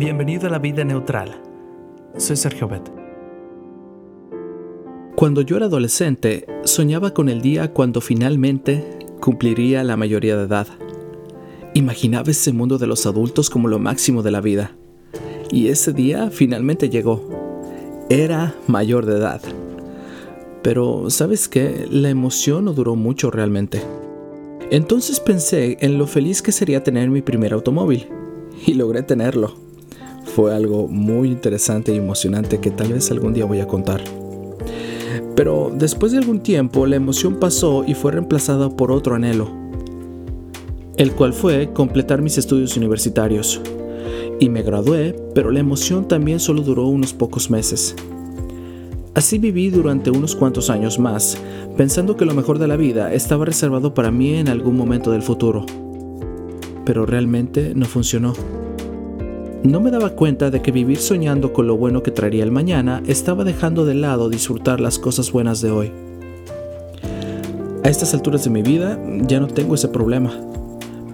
Bienvenido a la vida neutral. Soy Sergio Bet. Cuando yo era adolescente, soñaba con el día cuando finalmente cumpliría la mayoría de edad. Imaginaba ese mundo de los adultos como lo máximo de la vida. Y ese día finalmente llegó. Era mayor de edad. Pero, ¿sabes qué? La emoción no duró mucho realmente. Entonces pensé en lo feliz que sería tener mi primer automóvil. Y logré tenerlo. Fue algo muy interesante y emocionante que tal vez algún día voy a contar. Pero después de algún tiempo la emoción pasó y fue reemplazada por otro anhelo, el cual fue completar mis estudios universitarios. Y me gradué, pero la emoción también solo duró unos pocos meses. Así viví durante unos cuantos años más, pensando que lo mejor de la vida estaba reservado para mí en algún momento del futuro. Pero realmente no funcionó. No me daba cuenta de que vivir soñando con lo bueno que traería el mañana estaba dejando de lado disfrutar las cosas buenas de hoy. A estas alturas de mi vida ya no tengo ese problema,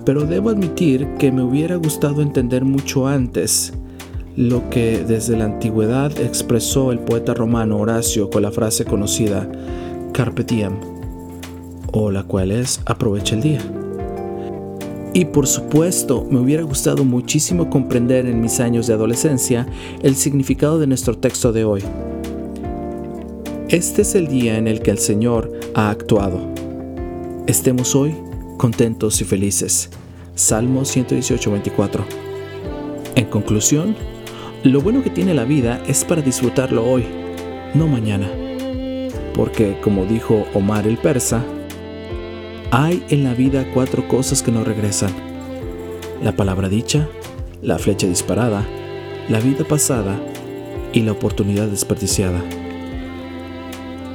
pero debo admitir que me hubiera gustado entender mucho antes lo que desde la antigüedad expresó el poeta romano Horacio con la frase conocida Carpe diem, o la cual es aprovecha el día. Y por supuesto, me hubiera gustado muchísimo comprender en mis años de adolescencia el significado de nuestro texto de hoy. Este es el día en el que el Señor ha actuado. Estemos hoy contentos y felices. Salmo 118, 24. En conclusión, lo bueno que tiene la vida es para disfrutarlo hoy, no mañana. Porque, como dijo Omar el Persa, hay en la vida cuatro cosas que no regresan. La palabra dicha, la flecha disparada, la vida pasada y la oportunidad desperdiciada.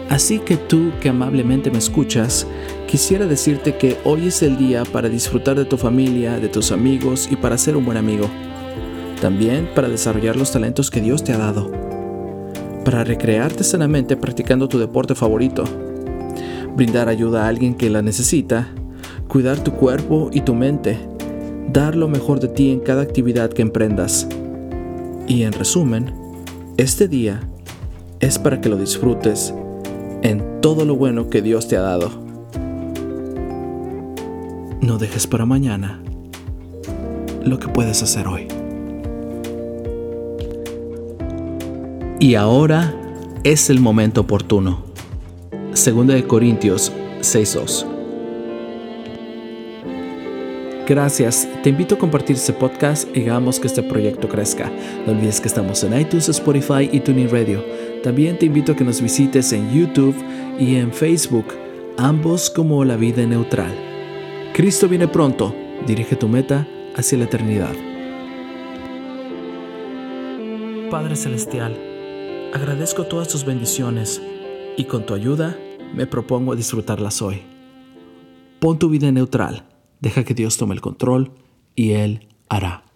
Así que tú que amablemente me escuchas, quisiera decirte que hoy es el día para disfrutar de tu familia, de tus amigos y para ser un buen amigo. También para desarrollar los talentos que Dios te ha dado. Para recrearte sanamente practicando tu deporte favorito brindar ayuda a alguien que la necesita, cuidar tu cuerpo y tu mente, dar lo mejor de ti en cada actividad que emprendas. Y en resumen, este día es para que lo disfrutes en todo lo bueno que Dios te ha dado. No dejes para mañana lo que puedes hacer hoy. Y ahora es el momento oportuno. Segunda de Corintios 6.2. Gracias, te invito a compartir este podcast y hagamos que este proyecto crezca. No olvides que estamos en iTunes, Spotify y TuneIn Radio. También te invito a que nos visites en YouTube y en Facebook, ambos como La Vida Neutral. Cristo viene pronto, dirige tu meta hacia la eternidad. Padre Celestial, agradezco todas tus bendiciones y con tu ayuda me propongo disfrutarlas hoy. Pon tu vida neutral, deja que Dios tome el control y Él hará.